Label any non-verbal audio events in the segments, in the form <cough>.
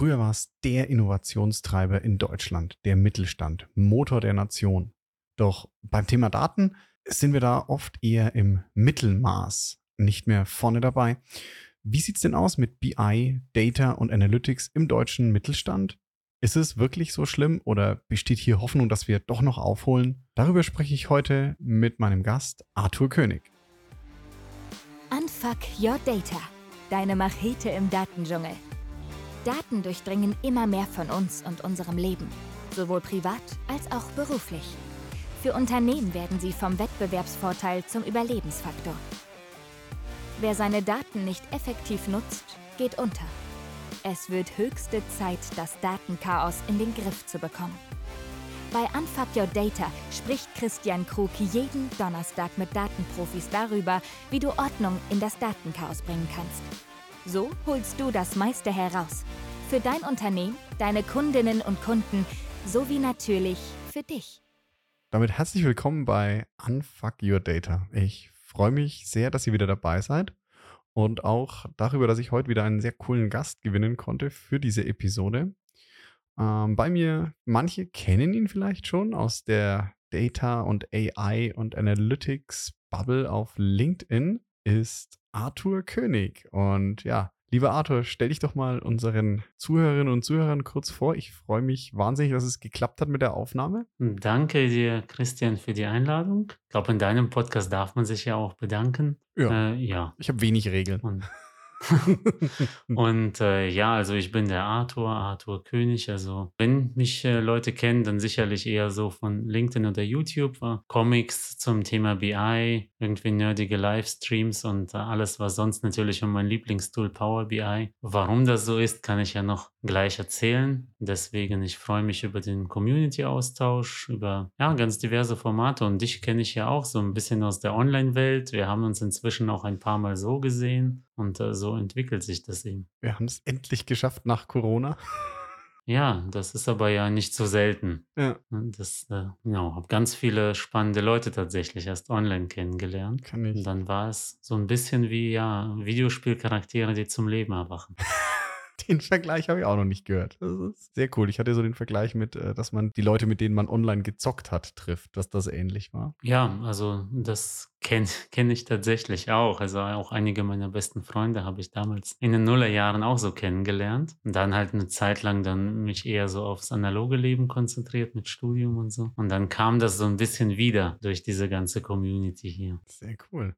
Früher war es der Innovationstreiber in Deutschland, der Mittelstand, Motor der Nation. Doch beim Thema Daten sind wir da oft eher im Mittelmaß, nicht mehr vorne dabei. Wie sieht es denn aus mit BI, Data und Analytics im deutschen Mittelstand? Ist es wirklich so schlimm oder besteht hier Hoffnung, dass wir doch noch aufholen? Darüber spreche ich heute mit meinem Gast Arthur König. Unfuck Your Data, deine Machete im Datendschungel. Daten durchdringen immer mehr von uns und unserem Leben, sowohl privat als auch beruflich. Für Unternehmen werden sie vom Wettbewerbsvorteil zum Überlebensfaktor. Wer seine Daten nicht effektiv nutzt, geht unter. Es wird höchste Zeit, das Datenchaos in den Griff zu bekommen. Bei Unfuck Your Data spricht Christian Krug jeden Donnerstag mit Datenprofis darüber, wie du Ordnung in das Datenchaos bringen kannst. So holst du das meiste heraus. Für dein Unternehmen, deine Kundinnen und Kunden sowie natürlich für dich. Damit herzlich willkommen bei Unfuck Your Data. Ich freue mich sehr, dass ihr wieder dabei seid und auch darüber, dass ich heute wieder einen sehr coolen Gast gewinnen konnte für diese Episode. Ähm, bei mir, manche kennen ihn vielleicht schon aus der Data und AI und Analytics Bubble auf LinkedIn, ist Arthur König. Und ja, Lieber Arthur, stell dich doch mal unseren Zuhörerinnen und Zuhörern kurz vor. Ich freue mich wahnsinnig, dass es geklappt hat mit der Aufnahme. Danke dir, Christian, für die Einladung. Ich glaube, in deinem Podcast darf man sich ja auch bedanken. Ja. Äh, ja. Ich habe wenig Regeln. Und <laughs> <laughs> und äh, ja, also ich bin der Arthur, Arthur König. Also wenn mich äh, Leute kennen, dann sicherlich eher so von LinkedIn oder YouTube. Äh, Comics zum Thema BI, irgendwie nerdige Livestreams und äh, alles, was sonst natürlich um mein Lieblingstool Power BI. Warum das so ist, kann ich ja noch gleich erzählen. Deswegen, ich freue mich über den Community-Austausch, über ja, ganz diverse Formate. Und dich kenne ich ja auch so ein bisschen aus der Online-Welt. Wir haben uns inzwischen auch ein paar Mal so gesehen. Und äh, so entwickelt sich das eben. Wir haben es endlich geschafft nach Corona. Ja, das ist aber ja nicht so selten. Ja. Das, äh, genau, habe ganz viele spannende Leute tatsächlich erst online kennengelernt. Kann ich. Und dann war es so ein bisschen wie, ja, Videospielcharaktere, die zum Leben erwachen. <laughs> Den Vergleich habe ich auch noch nicht gehört. Das ist sehr cool. Ich hatte so den Vergleich mit, äh, dass man die Leute, mit denen man online gezockt hat, trifft, dass das ähnlich war. Ja, also das Kenne <laughs> kenn ich tatsächlich auch. Also auch einige meiner besten Freunde habe ich damals in den Nullerjahren auch so kennengelernt. Und dann halt eine Zeit lang dann mich eher so aufs analoge Leben konzentriert mit Studium und so. Und dann kam das so ein bisschen wieder durch diese ganze Community hier. Sehr cool.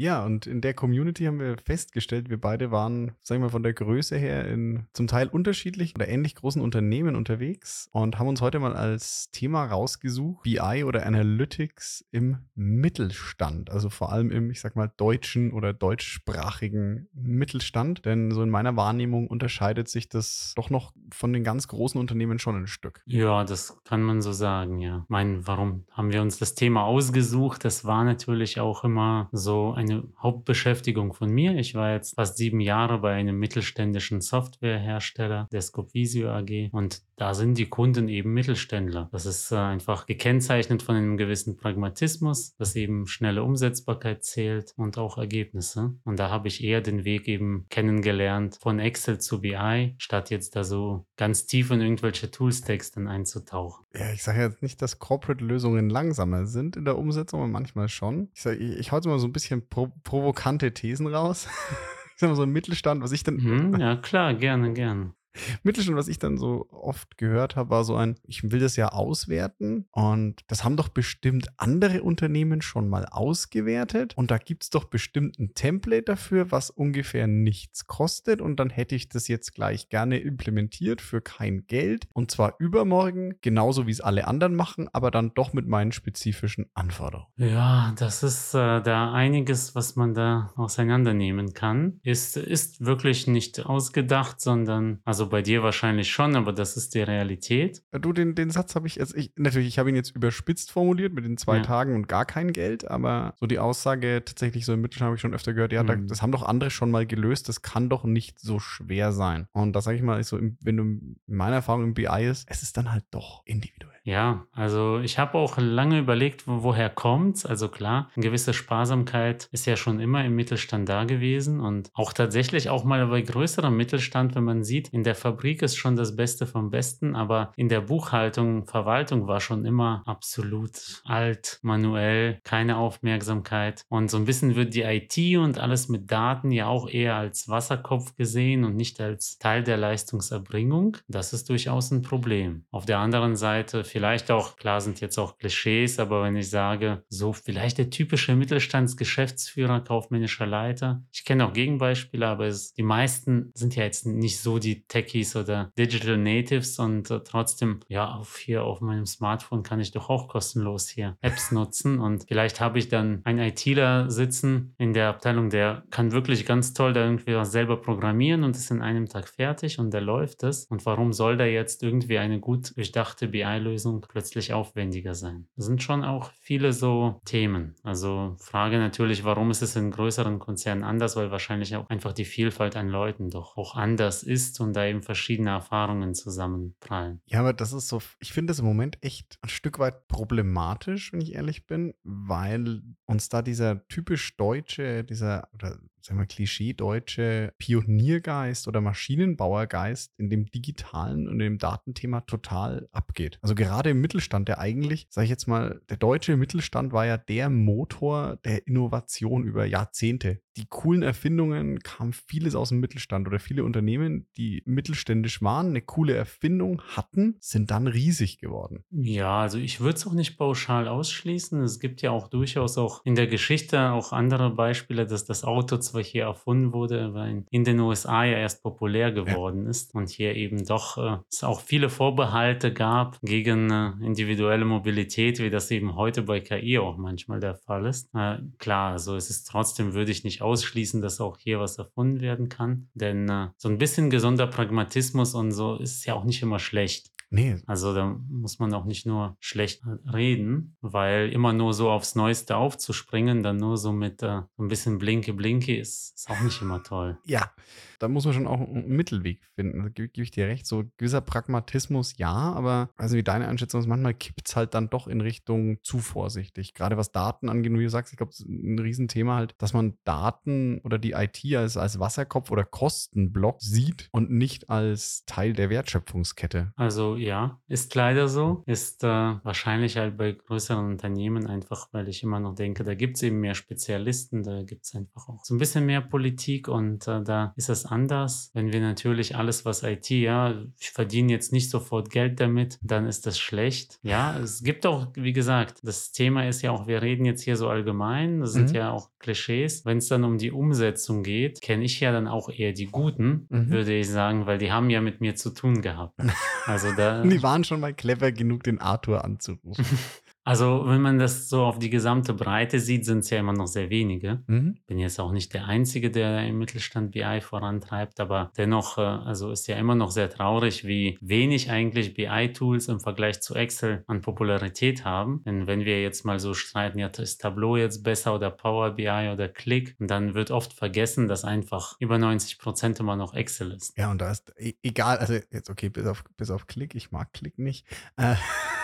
Ja, und in der Community haben wir festgestellt, wir beide waren, sagen wir mal, von der Größe her in zum Teil unterschiedlich oder ähnlich großen Unternehmen unterwegs und haben uns heute mal als Thema rausgesucht, BI oder Analytics im Mittelstand. Mittelstand, also vor allem im, ich sag mal, deutschen oder deutschsprachigen Mittelstand. Denn so in meiner Wahrnehmung unterscheidet sich das doch noch von den ganz großen Unternehmen schon ein Stück. Ja, das kann man so sagen, ja. Ich meine, warum haben wir uns das Thema ausgesucht? Das war natürlich auch immer so eine Hauptbeschäftigung von mir. Ich war jetzt fast sieben Jahre bei einem mittelständischen Softwarehersteller, der Scopvisio AG. Und da sind die Kunden eben Mittelständler. Das ist äh, einfach gekennzeichnet von einem gewissen Pragmatismus, dass eben schnelle Umsetzbarkeit zählt und auch Ergebnisse. Und da habe ich eher den Weg eben kennengelernt von Excel zu BI, statt jetzt da so ganz tief in irgendwelche Toolstacks dann einzutauchen. Ja, ich sage jetzt nicht, dass Corporate-Lösungen langsamer sind in der Umsetzung, aber manchmal schon. Ich, sag, ich, ich hau jetzt mal so ein bisschen pro provokante Thesen raus. <laughs> ich sag mal so ein Mittelstand, was ich dann. Mhm, ja, klar, gerne, gerne. <laughs> Mittelstand, was ich dann so oft gehört habe, war so ein, ich will das ja auswerten und das haben doch bestimmt andere Unternehmen schon mal ausgewertet und da gibt es doch bestimmt ein Template dafür, was ungefähr nichts kostet und dann hätte ich das jetzt gleich gerne implementiert für kein Geld und zwar übermorgen, genauso wie es alle anderen machen, aber dann doch mit meinen spezifischen Anforderungen. Ja, das ist äh, da einiges, was man da auseinandernehmen kann. Ist, ist wirklich nicht ausgedacht, sondern also bei dir wahrscheinlich schon, aber das ist die Realität. Du, den, den Satz habe ich jetzt, ich, natürlich, ich habe ihn jetzt überspitzt formuliert mit den zwei ja. Tagen und gar kein Geld, aber so die Aussage tatsächlich so im Mittelstand habe ich schon öfter gehört, ja, mhm. das haben doch andere schon mal gelöst, das kann doch nicht so schwer sein. Und da sage ich mal, so, wenn du in meiner Erfahrung im BI ist, es ist dann halt doch individuell. Ja, also ich habe auch lange überlegt, wo, woher kommt's. Also klar, eine gewisse Sparsamkeit ist ja schon immer im Mittelstand da gewesen und auch tatsächlich auch mal bei größerem Mittelstand, wenn man sieht, in der Fabrik ist schon das Beste vom Besten, aber in der Buchhaltung, Verwaltung war schon immer absolut alt, manuell, keine Aufmerksamkeit und so ein bisschen wird die IT und alles mit Daten ja auch eher als Wasserkopf gesehen und nicht als Teil der Leistungserbringung. Das ist durchaus ein Problem. Auf der anderen Seite vielleicht auch, klar sind jetzt auch Klischees, aber wenn ich sage, so vielleicht der typische Mittelstandsgeschäftsführer, kaufmännischer Leiter. Ich kenne auch Gegenbeispiele, aber es, die meisten sind ja jetzt nicht so die Techies oder Digital Natives und äh, trotzdem, ja, auf hier auf meinem Smartphone kann ich doch auch kostenlos hier Apps nutzen und vielleicht habe ich dann einen ITler sitzen in der Abteilung, der kann wirklich ganz toll da irgendwie was selber programmieren und ist in einem Tag fertig und der läuft es. Und warum soll da jetzt irgendwie eine gut durchdachte BI-Lösung plötzlich aufwendiger sein? Das sind schon auch viele so Themen. Also Frage natürlich, warum ist es in größeren Konzernen anders? Weil wahrscheinlich auch einfach die Vielfalt an Leuten doch auch anders ist und da eben verschiedene Erfahrungen zusammenprallen. Ja, aber das ist so, ich finde das im Moment echt ein Stück weit problematisch, wenn ich ehrlich bin, weil uns da dieser typisch deutsche, dieser, oder sagen wir, klischee-deutsche Pioniergeist oder Maschinenbauergeist in dem digitalen und dem Datenthema total abgeht. Also gerade im Mittelstand, der eigentlich, sage ich jetzt mal, der deutsche Mittelstand war ja der Motor der Innovation über Jahrzehnte. Die coolen Erfindungen kamen vieles aus dem Mittelstand oder viele Unternehmen, die mittelständisch waren, eine coole Erfindung hatten, sind dann riesig geworden. Ja, also ich würde es auch nicht pauschal ausschließen. Es gibt ja auch durchaus auch in der Geschichte auch andere Beispiele, dass das Auto zwar hier erfunden wurde, weil in den USA ja erst populär geworden ja. ist und hier eben doch äh, es auch viele Vorbehalte gab gegen äh, individuelle Mobilität, wie das eben heute bei KI auch manchmal der Fall ist. Äh, klar, so ist es trotzdem, würde ich nicht ausschließen, dass auch hier was erfunden werden kann, denn äh, so ein bisschen gesunder Pragmatismus und so ist ja auch nicht immer schlecht. Nee. Also da muss man auch nicht nur schlecht reden, weil immer nur so aufs Neueste aufzuspringen, dann nur so mit äh, ein bisschen Blinke Blinke ist, ist auch nicht immer toll. Ja, da muss man schon auch einen Mittelweg finden. Da gebe, ich dir recht. So gewisser Pragmatismus, ja, aber also wie deine Einschätzung ist, manchmal kippt es halt dann doch in Richtung zu vorsichtig. Gerade was Daten angeht, wie du sagst, ich glaube, es ist ein Riesenthema halt, dass man Daten oder die IT als, als Wasserkopf oder Kostenblock sieht und nicht als Teil der Wertschöpfungskette. Also ja, ist leider so. Ist äh, wahrscheinlich halt bei größeren Unternehmen einfach, weil ich immer noch denke, da gibt es eben mehr Spezialisten, da gibt es einfach auch so ein bisschen mehr Politik und äh, da ist es anders. Wenn wir natürlich alles, was IT, ja, ich verdiene jetzt nicht sofort Geld damit, dann ist das schlecht. Ja, es gibt auch, wie gesagt, das Thema ist ja auch, wir reden jetzt hier so allgemein, das sind mhm. ja auch Klischees. Wenn es dann um die Umsetzung geht, kenne ich ja dann auch eher die Guten, mhm. würde ich sagen, weil die haben ja mit mir zu tun gehabt. <laughs> Also da. die waren schon mal clever genug, den Arthur anzurufen. <laughs> Also, wenn man das so auf die gesamte Breite sieht, sind es ja immer noch sehr wenige. Mhm. Bin jetzt auch nicht der Einzige, der im Mittelstand BI vorantreibt, aber dennoch, äh, also ist ja immer noch sehr traurig, wie wenig eigentlich BI-Tools im Vergleich zu Excel an Popularität haben. Denn wenn wir jetzt mal so streiten, ja, ist Tableau jetzt besser oder Power BI oder Click, dann wird oft vergessen, dass einfach über 90 Prozent immer noch Excel ist. Ja, und da ist e-, egal, also jetzt okay, bis auf, bis auf Click, ich mag Click nicht. Äh, <laughs>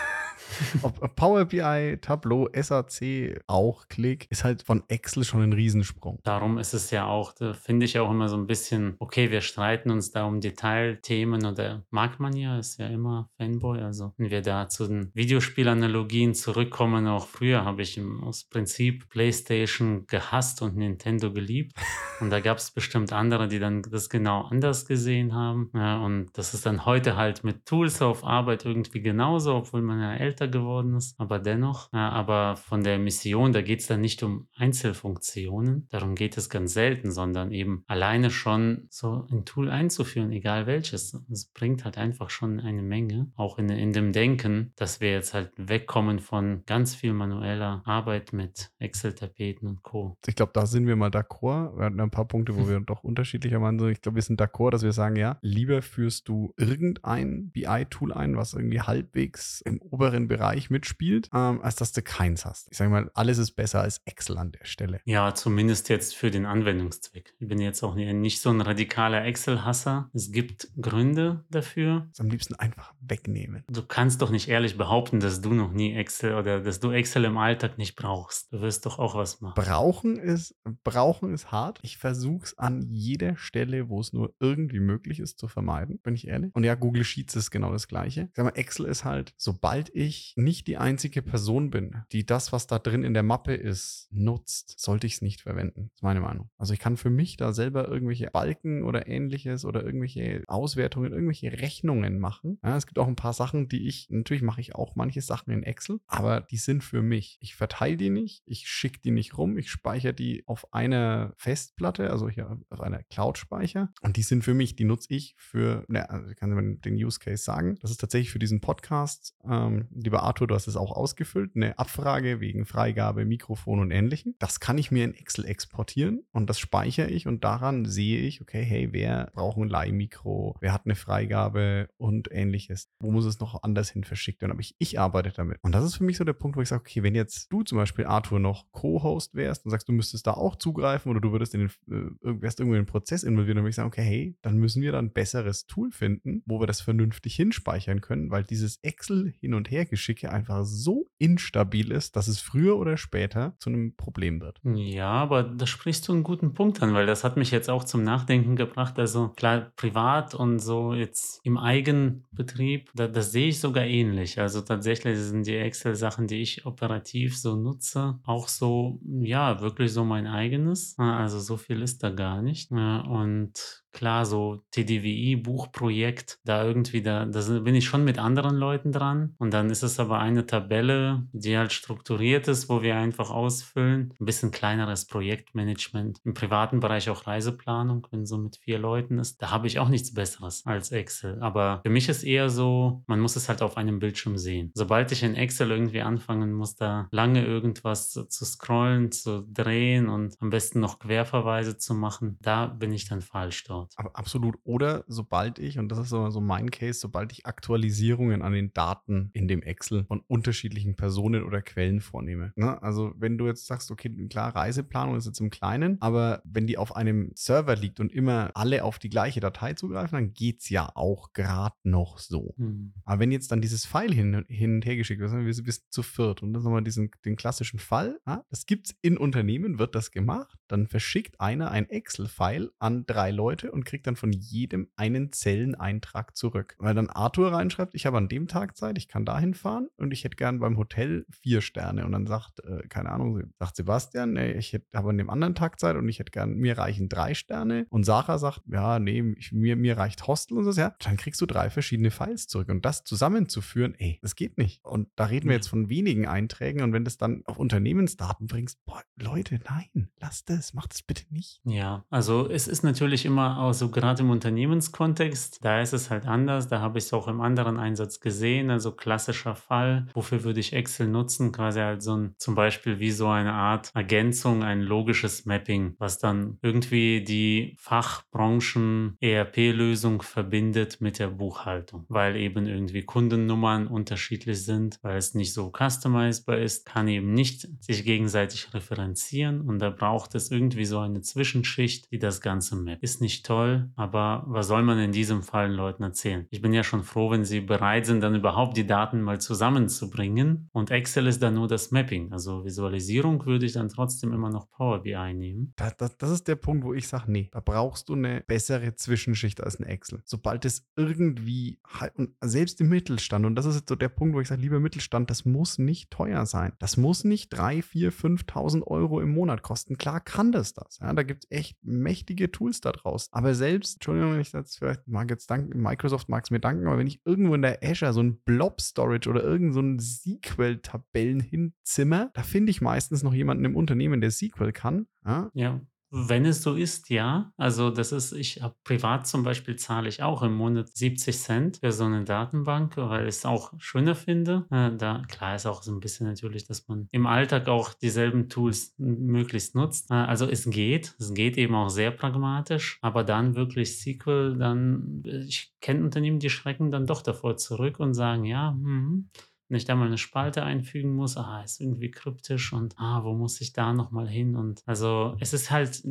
<laughs> Ob Power BI, Tableau, SAC, auch Click, ist halt von Excel schon ein Riesensprung. Darum ist es ja auch, da finde ich auch immer so ein bisschen, okay, wir streiten uns da um Detailthemen oder mag man ja, ist ja immer Fanboy. Also, wenn wir da zu den Videospielanalogien zurückkommen, auch früher habe ich aus Prinzip PlayStation gehasst und Nintendo geliebt. <laughs> Und da gab es bestimmt andere, die dann das genau anders gesehen haben. Ja, und das ist dann heute halt mit Tools auf Arbeit irgendwie genauso, obwohl man ja älter älter geworden ist, aber dennoch. Ja, aber von der Mission, da geht es dann nicht um Einzelfunktionen, darum geht es ganz selten, sondern eben alleine schon so ein Tool einzuführen, egal welches. Es bringt halt einfach schon eine Menge, auch in, in dem Denken, dass wir jetzt halt wegkommen von ganz viel manueller Arbeit mit Excel-Tapeten und Co. Ich glaube, da sind wir mal d'accord. Wir hatten ein paar Punkte, wo <laughs> wir doch unterschiedlicher waren. Ich glaube, wir sind d'accord, dass wir sagen, ja, lieber führst du irgendein BI-Tool ein, was irgendwie halbwegs im oberen besseren Bereich mitspielt, ähm, als dass du keins hast. Ich sage mal, alles ist besser als Excel an der Stelle. Ja, zumindest jetzt für den Anwendungszweck. Ich bin jetzt auch nicht so ein radikaler Excel-Hasser. Es gibt Gründe dafür. Das am liebsten einfach wegnehmen. Du kannst doch nicht ehrlich behaupten, dass du noch nie Excel oder dass du Excel im Alltag nicht brauchst. Du wirst doch auch was machen. Brauchen ist, brauchen ist hart. Ich versuche es an jeder Stelle, wo es nur irgendwie möglich ist, zu vermeiden, bin ich ehrlich. Und ja, Google Sheets ist genau das Gleiche. Ich sag mal, Excel ist halt, sobald ich nicht die einzige Person bin, die das, was da drin in der Mappe ist, nutzt, sollte ich es nicht verwenden. Das ist meine Meinung. Also ich kann für mich da selber irgendwelche Balken oder ähnliches oder irgendwelche Auswertungen, irgendwelche Rechnungen machen. Ja, es gibt auch ein paar Sachen, die ich, natürlich mache ich auch manche Sachen in Excel, aber die sind für mich. Ich verteile die nicht, ich schicke die nicht rum, ich speichere die auf einer Festplatte, also hier auf einer Cloud-Speicher und die sind für mich, die nutze ich für, ne, also ich kann den Use Case sagen. Das ist tatsächlich für diesen Podcast, ähm, lieber Arthur, du hast es auch ausgefüllt, eine Abfrage wegen Freigabe, Mikrofon und ähnlichem. Das kann ich mir in Excel exportieren und das speichere ich und daran sehe ich, okay, hey, wer braucht ein Leihmikro, wer hat eine Freigabe und ähnliches. Wo muss es noch anders hin verschickt werden? Aber ich, ich arbeite damit. Und das ist für mich so der Punkt, wo ich sage, okay, wenn jetzt du zum Beispiel, Arthur, noch Co-Host wärst und sagst, du müsstest da auch zugreifen oder du würdest in den, äh, wärst irgendwo in den Prozess involviert, dann würde ich sagen, okay, hey, dann müssen wir da ein besseres Tool finden, wo wir das vernünftig hinspeichern können, weil dieses Excel hin und her Geschicke einfach so instabil ist, dass es früher oder später zu einem Problem wird. Ja, aber da sprichst du einen guten Punkt an, weil das hat mich jetzt auch zum Nachdenken gebracht. Also klar, privat und so jetzt im Eigenbetrieb, da, das sehe ich sogar ähnlich. Also tatsächlich sind die Excel-Sachen, die ich operativ so nutze, auch so, ja, wirklich so mein eigenes. Also so viel ist da gar nicht. Und klar, so TDWI-Buchprojekt, da irgendwie, da, da bin ich schon mit anderen Leuten dran. Und dann ist es aber eine Tabelle, die halt strukturiert ist, wo wir einfach ausfüllen. Ein bisschen kleineres Projektmanagement. Im privaten Bereich auch Reiseplanung, wenn so mit vier Leuten ist. Da habe ich auch nichts Besseres als Excel. Aber für mich ist eher so, man muss es halt auf einem Bildschirm sehen. Sobald ich in Excel irgendwie anfangen muss, da lange irgendwas zu, scrollen, zu drehen und am besten noch Querverweise zu machen, da bin ich dann falsch dort. Aber absolut. Oder sobald ich, und das ist so, so mein Case, sobald ich Aktualisierungen an den Daten in dem Excel von unterschiedlichen Personen oder Quellen vornehme. Ne? Also wenn du jetzt sagst, okay, klar, Reiseplanung ist jetzt im Kleinen, aber wenn die auf einem Server liegt und immer alle auf die gleiche Datei zugreifen, dann geht es ja auch gerade noch so. Mhm. Aber wenn jetzt dann dieses File hin, hin und her geschickt wird, wir sind zu viert und das ist nochmal diesen, den klassischen Fall, ja, das gibt es in Unternehmen, wird das gemacht, dann verschickt einer ein Excel-File an drei Leute und kriegt dann von jedem einen Zelleneintrag zurück. Weil dann Arthur reinschreibt, ich habe an dem Tag Zeit, ich kann dahin fahren und ich hätte gern beim Hotel vier Sterne. Und dann sagt, äh, keine Ahnung, sagt Sebastian, nee, ich habe an dem anderen Tag Zeit und ich hätte gern, mir reichen drei Sterne. Und Sarah sagt, ja, nee, ich, mir, mir reicht Hostel und so, ja, dann kriegst du drei verschiedene Files zurück. Und das zusammenzuführen, ey, das geht nicht. Und da reden wir jetzt von wenigen Einträgen und wenn du das dann auf Unternehmensdaten bringst, boah, Leute, nein, lass das, mach das bitte nicht. Ja, also es ist natürlich immer also gerade im Unternehmenskontext, da ist es halt anders. Da habe ich es auch im anderen Einsatz gesehen. Also klassischer Fall. Wofür würde ich Excel nutzen? Quasi halt so ein, zum Beispiel wie so eine Art Ergänzung, ein logisches Mapping, was dann irgendwie die Fachbranchen ERP-Lösung verbindet mit der Buchhaltung, weil eben irgendwie Kundennummern unterschiedlich sind, weil es nicht so customizable ist, kann eben nicht sich gegenseitig referenzieren und da braucht es irgendwie so eine Zwischenschicht, die das Ganze mappt. Ist nicht toll aber was soll man in diesem Fall Leuten erzählen? Ich bin ja schon froh, wenn sie bereit sind, dann überhaupt die Daten mal zusammenzubringen. Und Excel ist dann nur das Mapping. Also Visualisierung würde ich dann trotzdem immer noch Power BI nehmen. Das, das, das ist der Punkt, wo ich sage, nee, da brauchst du eine bessere Zwischenschicht als ein Excel. Sobald es irgendwie, und selbst im Mittelstand, und das ist jetzt so der Punkt, wo ich sage, lieber Mittelstand, das muss nicht teuer sein. Das muss nicht 3, 4, 5.000 Euro im Monat kosten. Klar kann das das. Ja, da gibt es echt mächtige Tools da draußen. Aber selbst, Entschuldigung, wenn ich das vielleicht mag jetzt danken, Microsoft mag es mir danken, aber wenn ich irgendwo in der Azure so ein Blob-Storage oder irgend so ein SQL-Tabellen hinzimmer, da finde ich meistens noch jemanden im Unternehmen, der SQL kann. Ja. ja. Wenn es so ist, ja. Also das ist, ich habe privat zum Beispiel zahle ich auch im Monat 70 Cent für so eine Datenbank, weil ich es auch schöner finde. Äh, da klar ist auch so ein bisschen natürlich, dass man im Alltag auch dieselben Tools möglichst nutzt. Äh, also es geht, es geht eben auch sehr pragmatisch, aber dann wirklich SQL, dann ich kenne Unternehmen, die schrecken dann doch davor zurück und sagen, ja, hm, wenn ich da mal eine Spalte einfügen muss, ah, ist irgendwie kryptisch und ah, wo muss ich da nochmal hin? Und also es ist halt,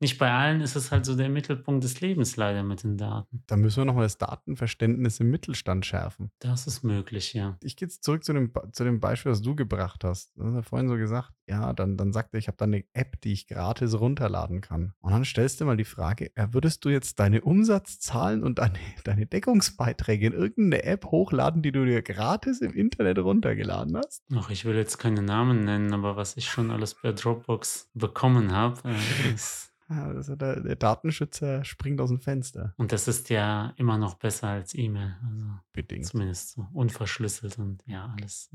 nicht bei allen ist es halt so der Mittelpunkt des Lebens leider mit den Daten. Da müssen wir nochmal das Datenverständnis im Mittelstand schärfen. Das ist möglich, ja. Ich gehe jetzt zurück zu dem, zu dem Beispiel, das du gebracht hast. Du hast ja vorhin so gesagt, ja, dann, dann sagt er, ich habe da eine App, die ich gratis runterladen kann. Und dann stellst du mal die Frage, ja, würdest du jetzt deine Umsatzzahlen und deine, <laughs> deine Deckungsbeiträge in irgendeine App hochladen, die du dir gratis im Internet runtergeladen hast? Ach, ich will jetzt keine Namen nennen, aber was ich schon alles per Dropbox bekommen habe, äh, <laughs> ist also der, der, Datenschützer springt aus dem Fenster. Und das ist ja immer noch besser als E-Mail. Also Bedingt. Zumindest so unverschlüsselt und ja, alles.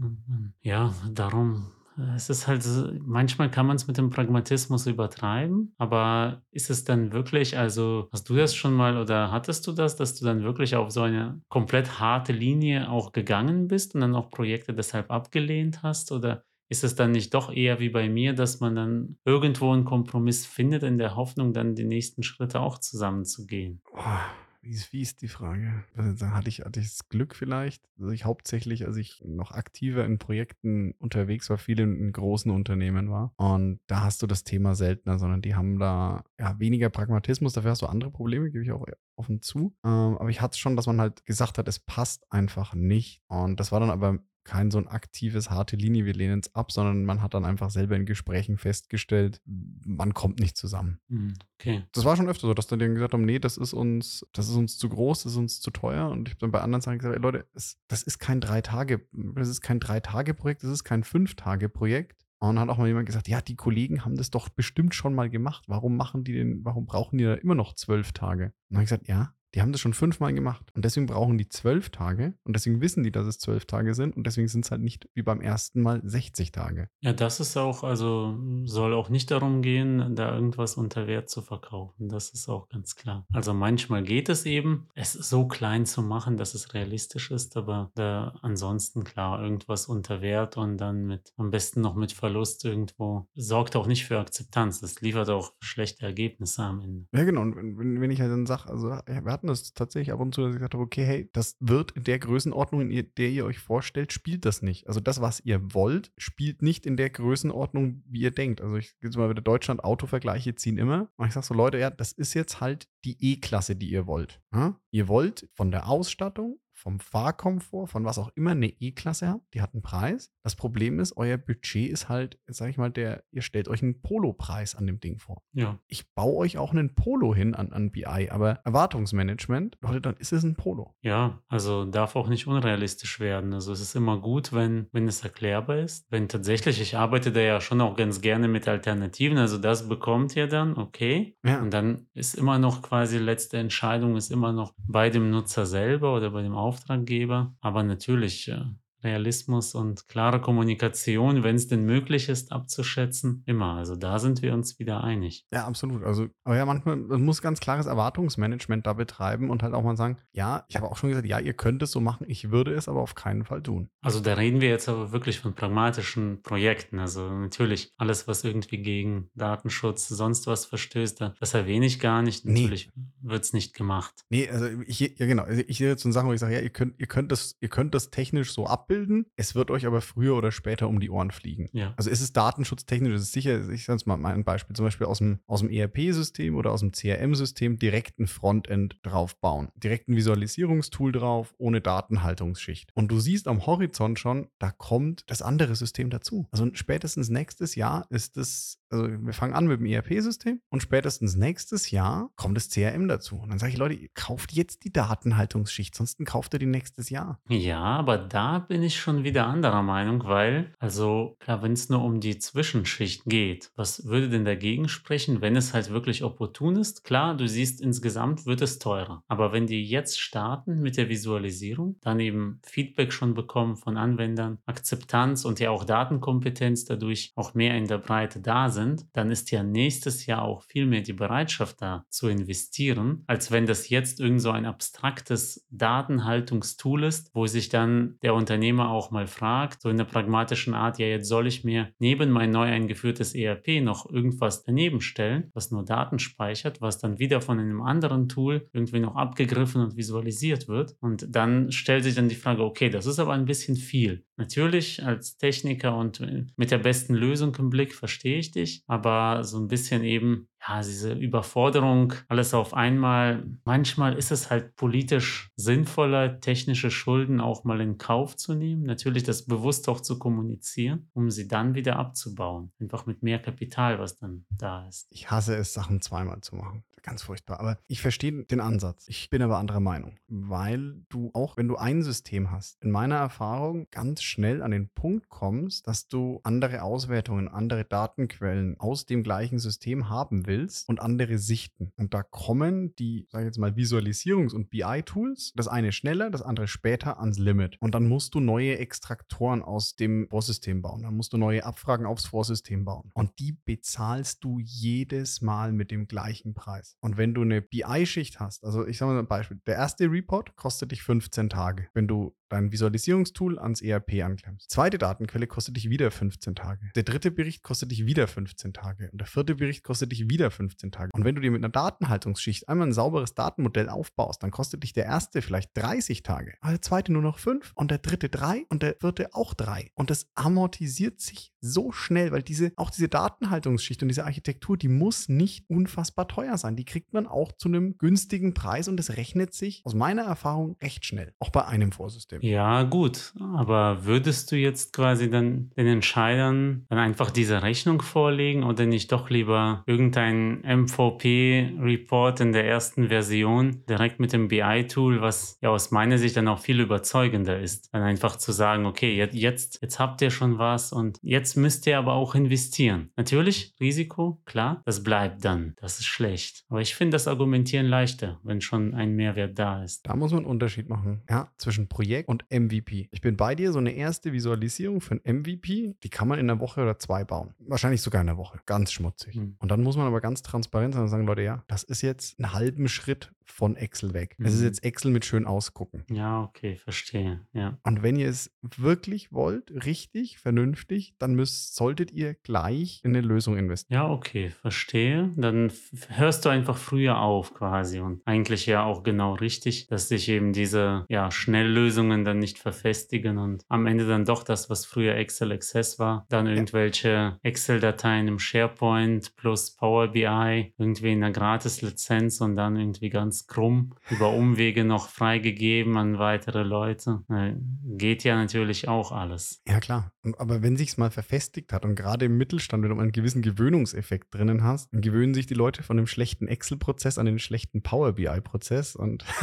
Ja, darum es ist halt, manchmal kann man es mit dem Pragmatismus übertreiben, aber ist es dann wirklich, also hast du das schon mal oder hattest du das, dass du dann wirklich auf so eine komplett harte Linie auch gegangen bist und dann auch Projekte deshalb abgelehnt hast? Oder ist es dann nicht doch eher wie bei mir, dass man dann irgendwo einen Kompromiss findet, in der Hoffnung, dann die nächsten Schritte auch zusammenzugehen? Boah wie ist, wie ist die Frage? Hatte ich, hatte ich das Glück vielleicht? Also ich hauptsächlich, als ich noch aktiver in Projekten unterwegs war, viel in, in, großen Unternehmen war. Und da hast du das Thema seltener, sondern die haben da ja, weniger Pragmatismus. Dafür hast du andere Probleme, gebe ich auch offen zu. Ähm, aber ich hatte schon, dass man halt gesagt hat, es passt einfach nicht. Und das war dann aber kein so ein aktives, harte Linie, wir lehnen es ab, sondern man hat dann einfach selber in Gesprächen festgestellt, man kommt nicht zusammen. Hm, okay. Das war schon öfter so, dass dann die gesagt haben, nee, das ist uns, das ist uns zu groß, das ist uns zu teuer. Und ich habe dann bei anderen Sachen gesagt, ey, Leute, es, das ist kein drei Tage, das ist kein Drei-Tage-Projekt, das ist kein Fünf-Tage-Projekt. Und dann hat auch mal jemand gesagt, ja, die Kollegen haben das doch bestimmt schon mal gemacht. Warum machen die denn, warum brauchen die da immer noch zwölf Tage? Und dann habe ich gesagt, ja, die haben das schon fünfmal gemacht. Und deswegen brauchen die zwölf Tage. Und deswegen wissen die, dass es zwölf Tage sind. Und deswegen sind es halt nicht wie beim ersten Mal 60 Tage. Ja, das ist auch, also soll auch nicht darum gehen, da irgendwas unter Wert zu verkaufen. Das ist auch ganz klar. Also manchmal geht es eben, es so klein zu machen, dass es realistisch ist. Aber da ansonsten klar, irgendwas unter Wert und dann mit, am besten noch mit Verlust irgendwo, sorgt auch nicht für Akzeptanz. Das liefert auch schlechte Ergebnisse am Ende. Ja, genau. Und wenn, wenn ich halt dann sage, also wir hatten hatten das tatsächlich ab und zu, dass ich gesagt habe, okay, hey, das wird in der Größenordnung, in der ihr euch vorstellt, spielt das nicht. Also das, was ihr wollt, spielt nicht in der Größenordnung, wie ihr denkt. Also ich jetzt mal wieder Deutschland Autovergleiche ziehen immer. Und ich sage so, Leute, ja, das ist jetzt halt die E-Klasse, die ihr wollt. Ja? Ihr wollt von der Ausstattung vom Fahrkomfort, von was auch immer eine E-Klasse habt, die hat einen Preis. Das Problem ist, euer Budget ist halt, sag ich mal, der, ihr stellt euch einen Polo-Preis an dem Ding vor. Ja. Ich baue euch auch einen Polo hin an, an BI, aber Erwartungsmanagement, Leute, dann ist es ein Polo. Ja, also darf auch nicht unrealistisch werden. Also es ist immer gut, wenn, wenn es erklärbar ist. Wenn tatsächlich, ich arbeite da ja schon auch ganz gerne mit Alternativen, also das bekommt ihr dann, okay. Ja. Und dann ist immer noch quasi letzte Entscheidung ist immer noch bei dem Nutzer selber oder bei dem Auftraggeber Auftraggeber. Aber natürlich, äh, Realismus und klare Kommunikation, wenn es denn möglich ist, abzuschätzen, immer. Also da sind wir uns wieder einig. Ja, absolut. Also, aber ja, manchmal man muss ganz klares Erwartungsmanagement da betreiben und halt auch mal sagen, ja, ich habe auch schon gesagt, ja, ihr könnt es so machen, ich würde es aber auf keinen Fall tun. Also da reden wir jetzt aber wirklich von pragmatischen Projekten. Also natürlich alles, was irgendwie gegen Datenschutz, sonst was verstößt, das erwähne ich gar nicht. Natürlich nee. wird es nicht gemacht. Nee, also ich, ja genau, also ich sehe jetzt so Sachen, wo ich sage, ja, ihr könnt, ihr könnt das, ihr könnt das technisch so abbilden abbilden. Es wird euch aber früher oder später um die Ohren fliegen. Ja. Also ist es datenschutztechnisch, ist es sicher, ich sage es mal ein Beispiel, zum Beispiel aus dem, aus dem ERP-System oder aus dem CRM-System direkt ein Frontend draufbauen. Direkt ein Visualisierungstool drauf, ohne Datenhaltungsschicht. Und du siehst am Horizont schon, da kommt das andere System dazu. Also spätestens nächstes Jahr ist es, also wir fangen an mit dem ERP-System und spätestens nächstes Jahr kommt das CRM dazu. Und dann sage ich, Leute, kauft jetzt die Datenhaltungsschicht, sonst kauft ihr die nächstes Jahr. Ja, aber da bin bin ich schon wieder anderer Meinung, weil, also klar, wenn es nur um die Zwischenschicht geht, was würde denn dagegen sprechen, wenn es halt wirklich opportun ist? Klar, du siehst, insgesamt wird es teurer. Aber wenn die jetzt starten mit der Visualisierung, dann eben Feedback schon bekommen von Anwendern, Akzeptanz und ja auch Datenkompetenz dadurch auch mehr in der Breite da sind, dann ist ja nächstes Jahr auch viel mehr die Bereitschaft da zu investieren, als wenn das jetzt irgend so ein abstraktes Datenhaltungstool ist, wo sich dann der Unternehmer Unternehmer auch mal fragt, so in der pragmatischen Art, ja, jetzt soll ich mir neben mein neu eingeführtes ERP noch irgendwas daneben stellen, was nur Daten speichert, was dann wieder von einem anderen Tool irgendwie noch abgegriffen und visualisiert wird. Und dann stellt sich dann die Frage, okay, das ist aber ein bisschen viel. Natürlich als Techniker und mit der besten Lösung im Blick verstehe ich dich, aber so ein bisschen eben ja, diese Überforderung, alles auf einmal. Manchmal ist es halt politisch sinnvoller, technische Schulden auch mal in Kauf zu nehmen. Natürlich das bewusst auch zu kommunizieren, um sie dann wieder abzubauen. Einfach mit mehr Kapital, was dann da ist. Ich hasse es, Sachen zweimal zu machen. Ganz furchtbar. Aber ich verstehe den Ansatz. Ich bin aber anderer Meinung, weil du auch, wenn du ein System hast, in meiner Erfahrung ganz schnell an den Punkt kommst, dass du andere Auswertungen, andere Datenquellen aus dem gleichen System haben willst und andere Sichten. Und da kommen die, sag ich jetzt mal, Visualisierungs- und BI-Tools, das eine schneller, das andere später ans Limit. Und dann musst du neue Extraktoren aus dem Vorsystem bauen. Dann musst du neue Abfragen aufs Vorsystem bauen. Und die bezahlst du jedes Mal mit dem gleichen Preis. Und wenn du eine BI-Schicht hast, also ich sage mal ein Beispiel, der erste Report kostet dich 15 Tage. Wenn du dein Visualisierungstool ans ERP anklemmst. Zweite Datenquelle kostet dich wieder 15 Tage. Der dritte Bericht kostet dich wieder 15 Tage. Und der vierte Bericht kostet dich wieder 15 Tage. Und wenn du dir mit einer Datenhaltungsschicht einmal ein sauberes Datenmodell aufbaust, dann kostet dich der erste vielleicht 30 Tage, aber der zweite nur noch 5 und der dritte 3 und der vierte auch 3. Und das amortisiert sich so schnell, weil diese, auch diese Datenhaltungsschicht und diese Architektur, die muss nicht unfassbar teuer sein. Die kriegt man auch zu einem günstigen Preis und das rechnet sich aus meiner Erfahrung recht schnell. Auch bei einem Vorsystem. Ja, gut. Aber würdest du jetzt quasi dann den Entscheidern dann einfach diese Rechnung vorlegen oder nicht doch lieber irgendein MVP-Report in der ersten Version direkt mit dem BI-Tool, was ja aus meiner Sicht dann auch viel überzeugender ist, dann einfach zu sagen, okay, jetzt, jetzt habt ihr schon was und jetzt müsst ihr aber auch investieren. Natürlich, Risiko, klar, das bleibt dann. Das ist schlecht. Aber ich finde das Argumentieren leichter, wenn schon ein Mehrwert da ist. Da muss man einen Unterschied machen. Ja, zwischen Projekt und MVP. Ich bin bei dir, so eine erste Visualisierung für ein MVP, die kann man in einer Woche oder zwei bauen. Wahrscheinlich sogar in einer Woche. Ganz schmutzig. Mhm. Und dann muss man aber ganz transparent sein und sagen, Leute, ja, das ist jetzt einen halben Schritt von Excel weg. Mhm. Es ist mhm. jetzt Excel mit schön ausgucken. Ja, okay, verstehe. Ja. Und wenn ihr es wirklich wollt, richtig, vernünftig, dann müsst, solltet ihr gleich in eine Lösung investieren. Ja, okay, verstehe. Dann hörst du einfach früher auf quasi und eigentlich ja auch genau richtig, dass sich eben diese ja, Schnelllösungen dann nicht verfestigen und am Ende dann doch das, was früher Excel Access war, dann irgendwelche. Excel-Dateien im SharePoint plus Power BI irgendwie in einer Gratis-Lizenz und dann irgendwie ganz krumm über Umwege noch freigegeben an weitere Leute. Geht ja natürlich auch alles. Ja, klar. Aber wenn sich's mal verfestigt hat und gerade im Mittelstand, wenn du einen gewissen Gewöhnungseffekt drinnen hast, dann gewöhnen sich die Leute von dem schlechten Excel-Prozess an den schlechten Power BI-Prozess und <laughs>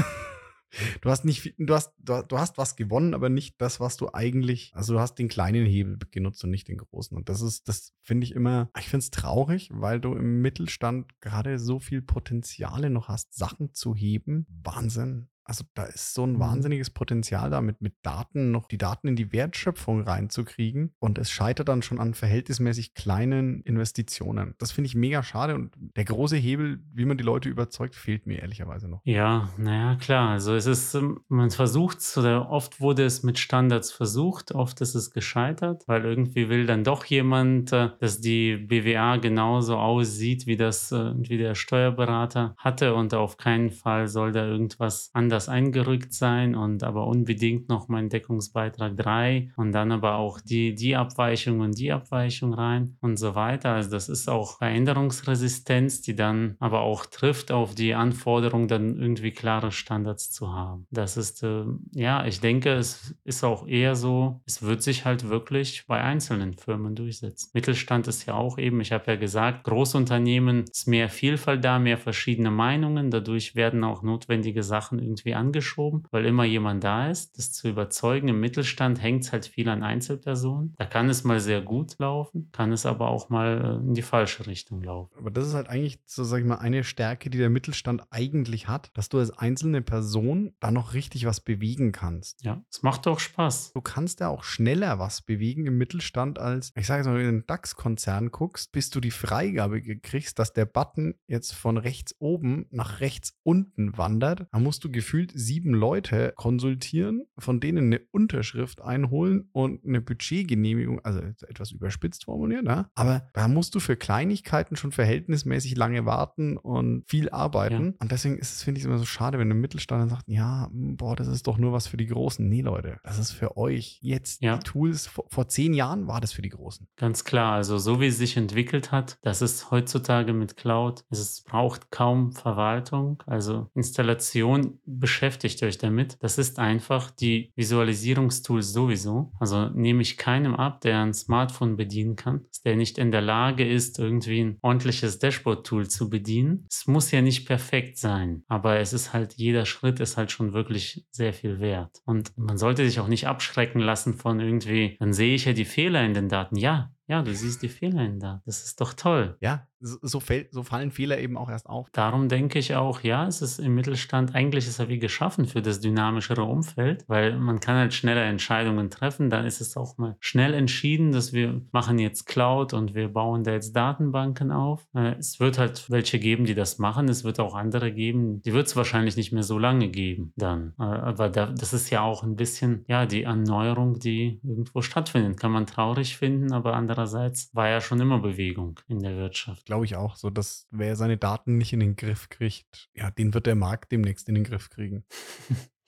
Du hast nicht, du hast, du hast was gewonnen, aber nicht das, was du eigentlich, also du hast den kleinen Hebel genutzt und nicht den großen. Und das ist, das finde ich immer, ich finde es traurig, weil du im Mittelstand gerade so viel Potenziale noch hast, Sachen zu heben. Wahnsinn. Also da ist so ein mhm. wahnsinniges Potenzial damit, mit Daten noch die Daten in die Wertschöpfung reinzukriegen. Und es scheitert dann schon an verhältnismäßig kleinen Investitionen. Das finde ich mega schade. Und der große Hebel, wie man die Leute überzeugt, fehlt mir ehrlicherweise noch. Ja, naja, klar. Also es ist, ähm, man versucht es oder oft wurde es mit Standards versucht, oft ist es gescheitert, weil irgendwie will dann doch jemand, äh, dass die BWA genauso aussieht, wie das, äh, wie der Steuerberater hatte. Und auf keinen Fall soll da irgendwas anders das eingerückt sein und aber unbedingt noch mein Deckungsbeitrag 3 und dann aber auch die, die Abweichung und die Abweichung rein und so weiter. Also das ist auch Veränderungsresistenz, die dann aber auch trifft auf die Anforderung, dann irgendwie klare Standards zu haben. Das ist, äh, ja, ich denke, es ist auch eher so, es wird sich halt wirklich bei einzelnen Firmen durchsetzen. Mittelstand ist ja auch eben, ich habe ja gesagt, Großunternehmen ist mehr Vielfalt da, mehr verschiedene Meinungen, dadurch werden auch notwendige Sachen irgendwie irgendwie angeschoben, weil immer jemand da ist, das zu überzeugen. Im Mittelstand hängt es halt viel an Einzelpersonen. Da kann es mal sehr gut laufen, kann es aber auch mal äh, in die falsche Richtung laufen. Aber das ist halt eigentlich, so sag ich mal, eine Stärke, die der Mittelstand eigentlich hat, dass du als einzelne Person da noch richtig was bewegen kannst. Ja, es macht doch Spaß. Du kannst ja auch schneller was bewegen im Mittelstand als, ich sage jetzt mal, wenn du in den DAX-Konzern guckst, bis du die Freigabe kriegst, dass der Button jetzt von rechts oben nach rechts unten wandert, dann musst du gefühlt gefühlt sieben Leute konsultieren, von denen eine Unterschrift einholen und eine Budgetgenehmigung, also etwas überspitzt formuliert, ne? aber da musst du für Kleinigkeiten schon verhältnismäßig lange warten und viel arbeiten. Ja. Und deswegen ist es, finde ich, immer so schade, wenn ein Mittelstand dann sagt, ja, boah, das ist doch nur was für die Großen. Nee, Leute, das ist für euch. Jetzt ja. die Tools, vor, vor zehn Jahren war das für die Großen. Ganz klar, also so wie es sich entwickelt hat, das ist heutzutage mit Cloud, es braucht kaum Verwaltung, also Installation beschäftigt euch damit. Das ist einfach die Visualisierungstools sowieso. Also nehme ich keinem ab, der ein Smartphone bedienen kann, der nicht in der Lage ist, irgendwie ein ordentliches Dashboard-Tool zu bedienen. Es muss ja nicht perfekt sein, aber es ist halt, jeder Schritt ist halt schon wirklich sehr viel wert. Und man sollte sich auch nicht abschrecken lassen von irgendwie, dann sehe ich ja die Fehler in den Daten. Ja, ja, du siehst die Fehler in da. Das ist doch toll. Ja, so, so fallen Fehler eben auch erst auf. Darum denke ich auch, ja, es ist im Mittelstand, eigentlich ist er wie geschaffen für das dynamischere Umfeld, weil man kann halt schneller Entscheidungen treffen. Dann ist es auch mal schnell entschieden, dass wir machen jetzt Cloud und wir bauen da jetzt Datenbanken auf. Äh, es wird halt welche geben, die das machen. Es wird auch andere geben, die wird es wahrscheinlich nicht mehr so lange geben dann. Äh, aber das ist ja auch ein bisschen, ja, die Erneuerung, die irgendwo stattfindet. Kann man traurig finden, aber andererseits war ja schon immer Bewegung in der Wirtschaft glaube ich auch. So, dass wer seine Daten nicht in den Griff kriegt, ja, den wird der Markt demnächst in den Griff kriegen. <laughs>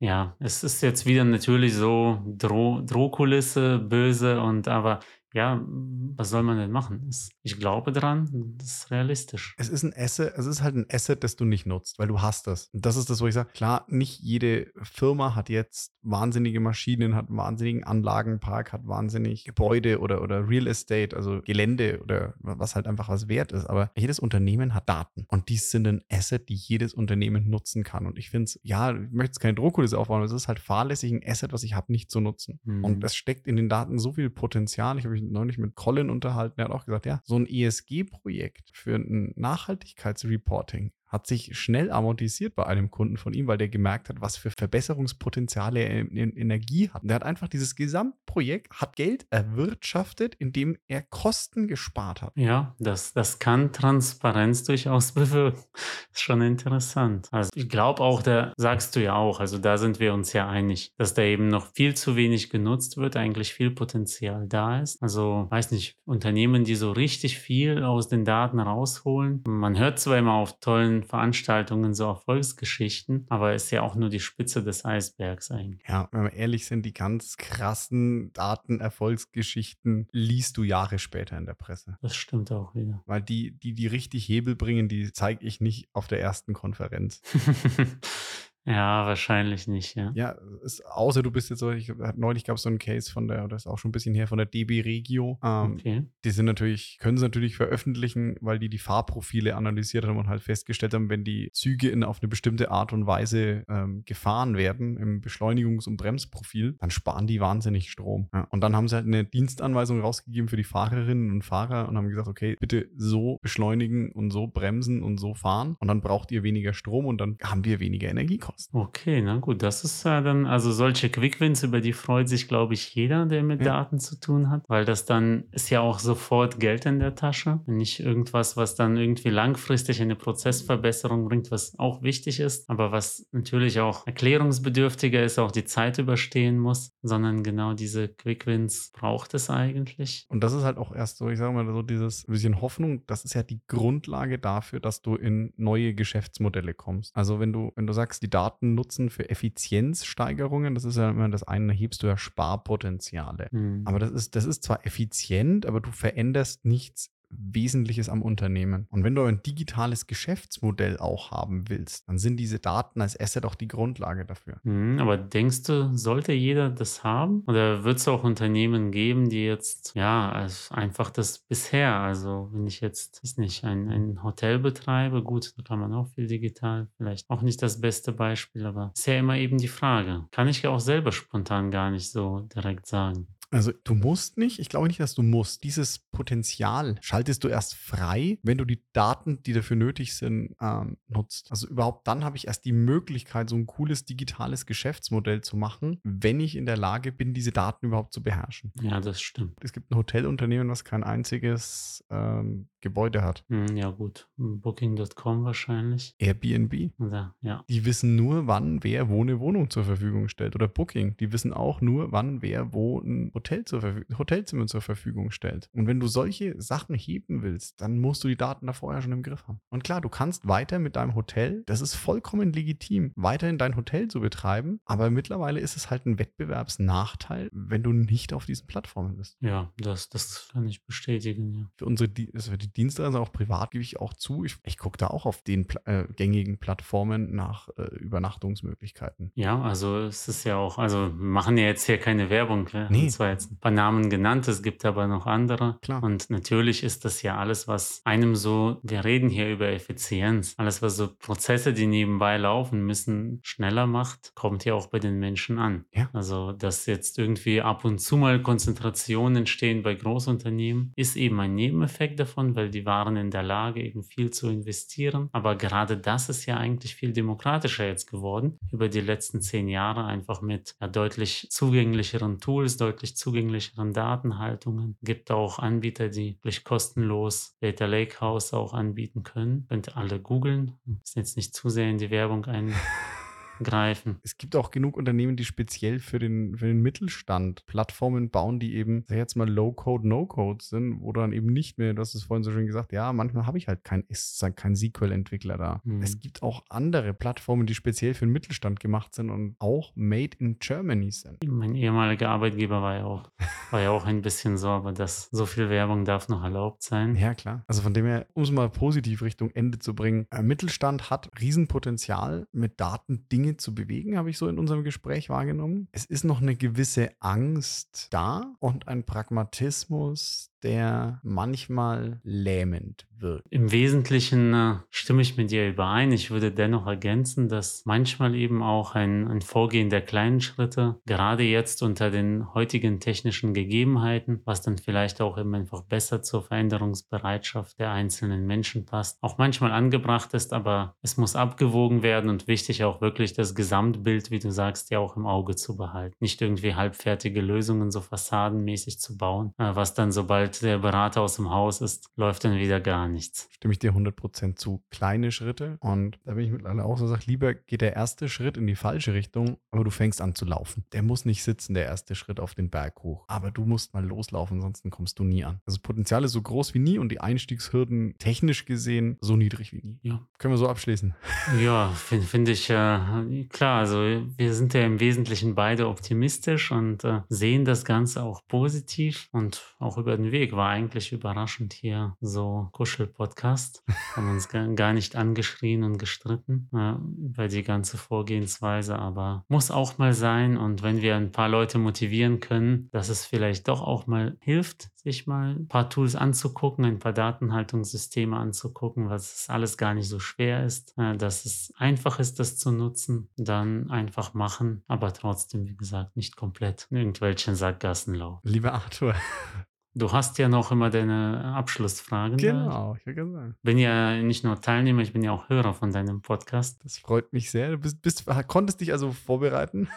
Ja, es ist jetzt wieder natürlich so Droh Drohkulisse, böse und aber ja, was soll man denn machen? Ich glaube dran, das ist realistisch. Es ist ein Asset, es ist halt ein Asset, das du nicht nutzt, weil du hast das. Und das ist das, wo ich sage, klar, nicht jede Firma hat jetzt wahnsinnige Maschinen, hat einen wahnsinnigen Anlagenpark, hat wahnsinnig Gebäude oder, oder Real Estate, also Gelände oder was halt einfach was wert ist. Aber jedes Unternehmen hat Daten und die sind ein Asset, die jedes Unternehmen nutzen kann. Und ich finde es, ja, ich möchte jetzt keine Drohkulisse aufbauen, aber es ist halt fahrlässig ein Asset, was ich habe, nicht zu nutzen. Mhm. Und es steckt in den Daten so viel Potenzial. Ich habe mich neulich mit Colin unterhalten, der hat auch gesagt, ja, so ein ESG-Projekt für ein Nachhaltigkeitsreporting hat sich schnell amortisiert bei einem Kunden von ihm, weil der gemerkt hat, was für Verbesserungspotenziale er in, Energie hat. Der hat einfach dieses Gesamtprojekt, hat Geld erwirtschaftet, indem er Kosten gespart hat. Ja, das, das kann Transparenz durchaus <laughs> bewirken. ist schon interessant. Also ich glaube auch, da sagst du ja auch, also da sind wir uns ja einig, dass da eben noch viel zu wenig genutzt wird, eigentlich viel Potenzial da ist. Also weiß nicht, Unternehmen, die so richtig viel aus den Daten rausholen. Man hört zwar immer auf tollen Veranstaltungen so Erfolgsgeschichten, aber ist ja auch nur die Spitze des Eisbergs eigentlich. Ja, wenn wir ehrlich sind, die ganz krassen Datenerfolgsgeschichten liest du Jahre später in der Presse. Das stimmt auch wieder. Weil die, die, die richtig Hebel bringen, die zeige ich nicht auf der ersten Konferenz. <laughs> Ja, wahrscheinlich nicht, ja. Ja, ist, außer du bist jetzt so, ich, neulich gab es so einen Case von der, das ist auch schon ein bisschen her, von der DB Regio. Ähm, okay. Die sind natürlich, können sie natürlich veröffentlichen, weil die die Fahrprofile analysiert haben und halt festgestellt haben, wenn die Züge in, auf eine bestimmte Art und Weise ähm, gefahren werden im Beschleunigungs- und Bremsprofil, dann sparen die wahnsinnig Strom. Ja, und dann haben sie halt eine Dienstanweisung rausgegeben für die Fahrerinnen und Fahrer und haben gesagt, okay, bitte so beschleunigen und so bremsen und so fahren und dann braucht ihr weniger Strom und dann haben wir weniger Energiekosten kosten. Okay, na gut, das ist ja dann, also solche Quickwins, über die freut sich, glaube ich, jeder, der mit ja. Daten zu tun hat, weil das dann ist ja auch sofort Geld in der Tasche. Nicht irgendwas, was dann irgendwie langfristig eine Prozessverbesserung bringt, was auch wichtig ist, aber was natürlich auch erklärungsbedürftiger ist, auch die Zeit überstehen muss, sondern genau diese Quickwins braucht es eigentlich. Und das ist halt auch erst so, ich sage mal so dieses bisschen Hoffnung, das ist ja die Grundlage dafür, dass du in neue Geschäftsmodelle kommst. Also wenn du, wenn du sagst, die Daten Daten nutzen für Effizienzsteigerungen. Das ist ja immer das eine, da hebst du ja Sparpotenziale. Mhm. Aber das ist, das ist zwar effizient, aber du veränderst nichts Wesentliches am Unternehmen. Und wenn du ein digitales Geschäftsmodell auch haben willst, dann sind diese Daten als Asset auch die Grundlage dafür. Mhm, aber denkst du, sollte jeder das haben? Oder wird es auch Unternehmen geben, die jetzt, ja, also einfach das bisher, also wenn ich jetzt, ist nicht, ein, ein Hotel betreibe, gut, da kann man auch viel digital, vielleicht auch nicht das beste Beispiel, aber ist ja immer eben die Frage. Kann ich ja auch selber spontan gar nicht so direkt sagen. Also du musst nicht, ich glaube nicht, dass du musst. Dieses Potenzial schaltest du erst frei, wenn du die Daten, die dafür nötig sind, ähm, nutzt. Also überhaupt dann habe ich erst die Möglichkeit, so ein cooles digitales Geschäftsmodell zu machen, wenn ich in der Lage bin, diese Daten überhaupt zu beherrschen. Ja, das stimmt. Es gibt ein Hotelunternehmen, das kein einziges ähm, Gebäude hat. Hm, ja, gut. Booking.com wahrscheinlich. Airbnb. Ja, ja. Die wissen nur, wann wer wo eine Wohnung zur Verfügung stellt. Oder Booking. Die wissen auch nur, wann wer wo ein Hotel zur Hotelzimmer zur Verfügung stellt. Und wenn du solche Sachen heben willst, dann musst du die Daten da vorher schon im Griff haben. Und klar, du kannst weiter mit deinem Hotel, das ist vollkommen legitim, weiterhin dein Hotel zu betreiben, aber mittlerweile ist es halt ein Wettbewerbsnachteil, wenn du nicht auf diesen Plattformen bist. Ja, das, das kann ich bestätigen, ja. Für unsere also für die Dienstleister, auch privat, gebe ich auch zu. Ich, ich gucke da auch auf den äh, gängigen Plattformen nach äh, Übernachtungsmöglichkeiten. Ja, also es ist ja auch, also machen ja jetzt hier keine Werbung. Wir Nee. zwar jetzt ein paar Namen genannt, es gibt aber noch andere. Klar. Und natürlich ist das ja alles, was einem so, wir reden hier über Effizienz, alles, was so Prozesse, die nebenbei laufen müssen, schneller macht, kommt ja auch bei den Menschen an. Ja. Also, dass jetzt irgendwie ab und zu mal Konzentrationen entstehen bei Großunternehmen, ist eben ein Nebeneffekt davon, weil die waren in der Lage, eben viel zu investieren. Aber gerade das ist ja eigentlich viel demokratischer jetzt geworden über die letzten zehn Jahre, einfach mit ja, deutlich zugänglicheren Tools, deutlich zugänglicheren Datenhaltungen. Gibt auch Anbieter, die wirklich kostenlos Data Lakehouse auch anbieten können. Könnt ihr alle googeln. Müssen jetzt nicht zu sehr in die Werbung <laughs> eingreifen. Es gibt auch genug Unternehmen, die speziell für den, für den Mittelstand Plattformen bauen, die eben, sag ich jetzt mal, Low-Code, No-Code sind, wo dann eben nicht mehr, du hast es vorhin so schön gesagt, ja, manchmal habe ich halt kein, ist halt kein SQL-Entwickler da. Mhm. Es gibt auch andere Plattformen, die speziell für den Mittelstand gemacht sind und auch made in Germany sind. Mein ehemaliger Arbeitgeber war ja auch, war ja auch ein bisschen so, aber das, so viel Werbung darf noch erlaubt sein. Ja, klar. Also von dem her, um es mal positiv Richtung Ende zu bringen, äh, Mittelstand hat Riesenpotenzial, mit Daten Dinge zu bewegen, habe ich so in unserem Gespräch wahrgenommen. Es ist noch eine gewisse Angst da und ein Pragmatismus, der manchmal lähmend wirkt. Im Wesentlichen äh, stimme ich mit dir überein. Ich würde dennoch ergänzen, dass manchmal eben auch ein, ein Vorgehen der kleinen Schritte, gerade jetzt unter den heutigen technischen Gegebenheiten, was dann vielleicht auch eben einfach besser zur Veränderungsbereitschaft der einzelnen Menschen passt, auch manchmal angebracht ist, aber es muss abgewogen werden und wichtig auch wirklich das Gesamtbild, wie du sagst, ja auch im Auge zu behalten. Nicht irgendwie halbfertige Lösungen so fassadenmäßig zu bauen, äh, was dann sobald der Berater aus dem Haus ist, läuft dann wieder gar nichts. Stimme ich dir 100% zu. Kleine Schritte und da bin ich mittlerweile auch so, sag lieber geht der erste Schritt in die falsche Richtung, aber du fängst an zu laufen. Der muss nicht sitzen, der erste Schritt auf den Berg hoch. Aber du musst mal loslaufen, sonst kommst du nie an. Also das Potenzial ist so groß wie nie und die Einstiegshürden technisch gesehen so niedrig wie nie. Ja. Können wir so abschließen. <laughs> Ja, finde find ich äh, klar. Also wir sind ja im Wesentlichen beide optimistisch und äh, sehen das Ganze auch positiv und auch über den Weg. War eigentlich überraschend hier so Kuschel-Podcast. Haben uns gar, nicht angeschrien und gestritten äh, über die ganze Vorgehensweise, aber muss auch mal sein. Und wenn wir ein paar Leute motivieren können, dass es vielleicht doch auch mal hilft, sich mal ein paar Tools anzugucken, ein paar Datenhaltungssysteme anzugucken, was es alles gar nicht so schwer ist, äh, dass es einfach ist, das zu nutzen, dann einfach machen, aber trotzdem, wie gesagt, nicht komplett in irgendwelchen Sackgassen laufen. Lieber Arthur. Du hast ja noch immer deine Abschlussfragen. da. Genau, ich würde sagen. Bin ja nicht nur Teilnehmer, ich bin ja auch Hörer von deinem Podcast. Das freut mich sehr. Du bist, bist, konntest dich also vorbereiten.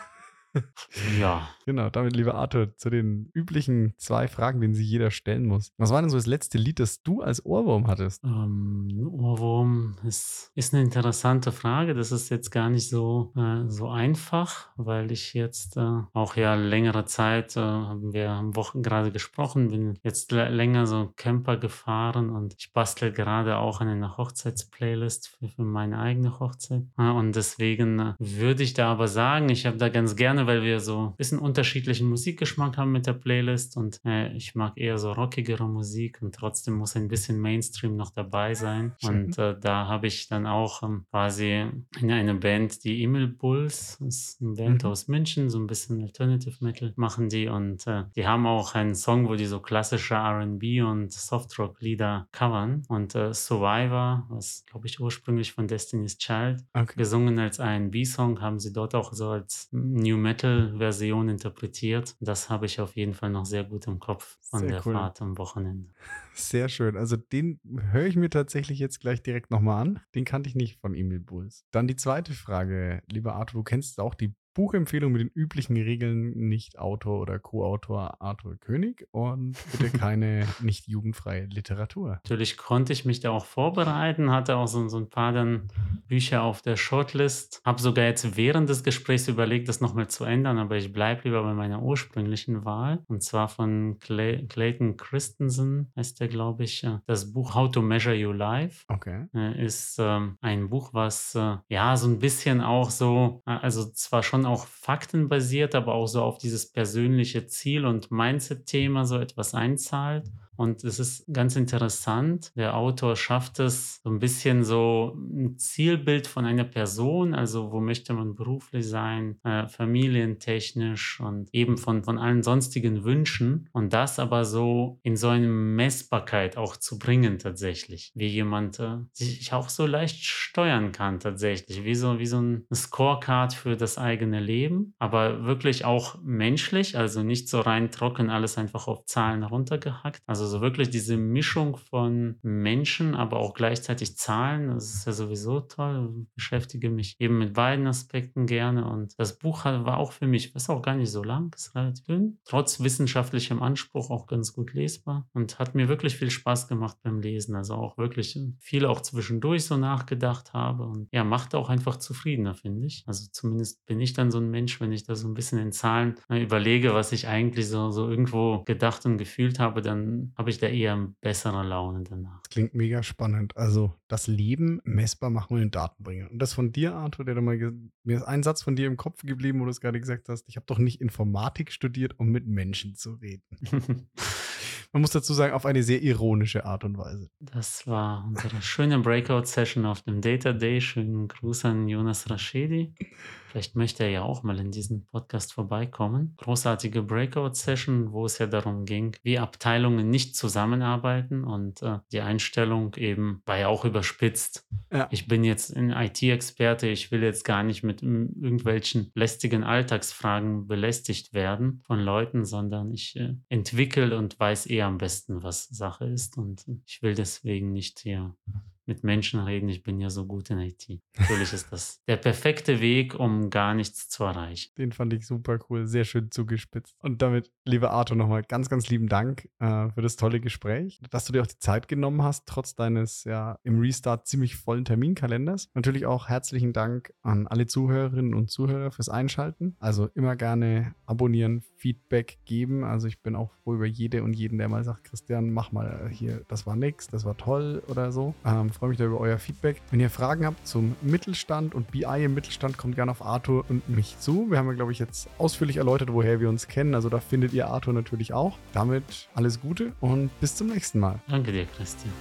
Ja, Genau, damit, lieber Arthur, zu den üblichen zwei Fragen, denen sie jeder stellen muss. Was war denn so das letzte Lied, das du als Ohrwurm hattest? ähm, Ohrwurm ist, ist eine interessante Frage. Das ist jetzt gar nicht so, äh, so einfach, weil ich jetzt äh, auch ja längere Zeit, äh, haben wir am Wochen gerade gesprochen, bin jetzt länger so Camper gefahren und ich bastel gerade auch an einer Hochzeitsplaylist für, für meine eigene Hochzeit. Äh, und deswegen äh, würde ich da aber sagen, ich habe da ganz gerne, weil wir so ein bisschen unterschiedlichen Musikgeschmack haben mit der Playlist und äh, ich mag eher so rockigere Musik und trotzdem muss ein bisschen Mainstream noch dabei sein. Und äh, da habe ich dann auch ähm, quasi in eine Band, die Emil Bulls, das ist eine Band Mhm. aus München, so ein bisschen Alternative Metal machen die und äh, die haben auch einen Song, wo die so klassische R&B und Softrock-Lieder covern und äh, Survivor, was glaube ich ursprünglich von Destiny's Child Okay. gesungen als R&B-Song, haben sie dort auch so als New Metal-Version interpretiert. Das habe ich auf jeden Fall noch sehr gut im Kopf von Sehr der cool. Fahrt am Wochenende. Sehr schön. Also den höre ich mir tatsächlich jetzt gleich direkt nochmal an. Den kannte ich nicht von Emil Bulls. Dann die zweite Frage, lieber Arthur, du kennst auch die Buchempfehlung mit den üblichen Regeln, nicht Autor oder Co-Autor Arthur König und bitte <laughs> keine nicht jugendfreie Literatur. Natürlich konnte ich mich da auch vorbereiten, hatte auch so, so ein paar dann Bücher auf der Shortlist. Habe sogar jetzt während des Gesprächs überlegt, das nochmal zu ändern, aber ich bleibe lieber bei meiner ursprünglichen Wahl. Und zwar von Clay Clayton Christensen, heißt der, glaube ich. äh, Das Buch How to Measure Your Life Okay. äh, ist ähm, ein Buch, was äh, ja so ein bisschen auch so, äh, also zwar schon auch faktenbasiert, aber auch so auf dieses persönliche Ziel- und Mindset-Thema so etwas einzahlt. Und es ist ganz interessant. Der Autor schafft es so ein bisschen so ein Zielbild von einer Person, also wo möchte man beruflich sein, äh, familientechnisch und eben von, von allen sonstigen Wünschen. Und das aber so in so eine Messbarkeit auch zu bringen tatsächlich. Wie jemand äh, sich auch so leicht steuern kann tatsächlich. Wie so, wie so ein Scorecard für das eigene Leben. Aber wirklich auch menschlich, also nicht so rein trocken alles einfach auf Zahlen runtergehackt. Also so wirklich diese Mischung von Menschen, aber auch gleichzeitig Zahlen. Das ist ja sowieso toll. Ich beschäftige mich eben mit beiden Aspekten gerne. Und das Buch war auch für mich, ist auch gar nicht so lang, ist relativ dünn, trotz wissenschaftlichem Anspruch auch ganz gut lesbar und hat mir wirklich viel Spaß gemacht beim Lesen. Also auch wirklich viel auch zwischendurch so nachgedacht habe und ja, macht auch einfach zufriedener, finde ich. Also zumindest bin ich dann so ein Mensch, wenn ich da so ein bisschen in Zahlen äh, überlege, was ich eigentlich so, so irgendwo gedacht und gefühlt habe, dann habe ich da eher bessere Laune danach. Das klingt mega spannend. Also das Leben messbar machen und in Daten bringen. Und das von dir, Arthur, der da mal mir ist ein Satz von dir im Kopf geblieben, wo du es gerade gesagt hast. Ich habe doch nicht Informatik studiert, um mit Menschen zu reden. <laughs> Man muss dazu sagen, auf eine sehr ironische Art und Weise. Das war unsere schöne Breakout-Session auf dem Data Day. Schönen Gruß an Jonas Raschedi. Vielleicht möchte er ja auch mal in diesen Podcast vorbeikommen. Großartige Breakout-Session, wo es ja darum ging, wie Abteilungen nicht zusammenarbeiten und äh, die Einstellung eben war ja auch überspitzt. Ja. Ich bin jetzt ein IT-Experte, ich will jetzt gar nicht mit irgendwelchen lästigen Alltagsfragen belästigt werden von Leuten, sondern ich äh, entwickle und weiß eher am besten, was Sache ist und ich will deswegen nicht hier mit Menschen reden. Ich bin ja so gut in IT. Natürlich ist das der perfekte Weg, um gar nichts zu erreichen. Den fand ich super cool, sehr schön zugespitzt. Und damit, lieber Arthur, nochmal ganz, ganz lieben Dank äh, für das tolle Gespräch, dass du dir auch die Zeit genommen hast, trotz deines ja im Restart ziemlich vollen Terminkalenders. Natürlich auch herzlichen Dank an alle Zuhörerinnen und Zuhörer fürs Einschalten. Also immer gerne abonnieren, Feedback geben. Also ich bin auch froh über jede und jeden, der mal sagt, Christian, mach mal hier, das war nix, das war toll oder so. Ähm, freue mich da über euer Feedback. Wenn ihr Fragen habt zum Mittelstand und BI im Mittelstand, kommt gerne auf Arthur und mich zu. Wir haben ja, glaube ich, jetzt ausführlich erläutert, woher wir uns kennen. Also da findet ihr Arthur natürlich auch. Damit alles Gute und bis zum nächsten Mal. Danke dir, Christian.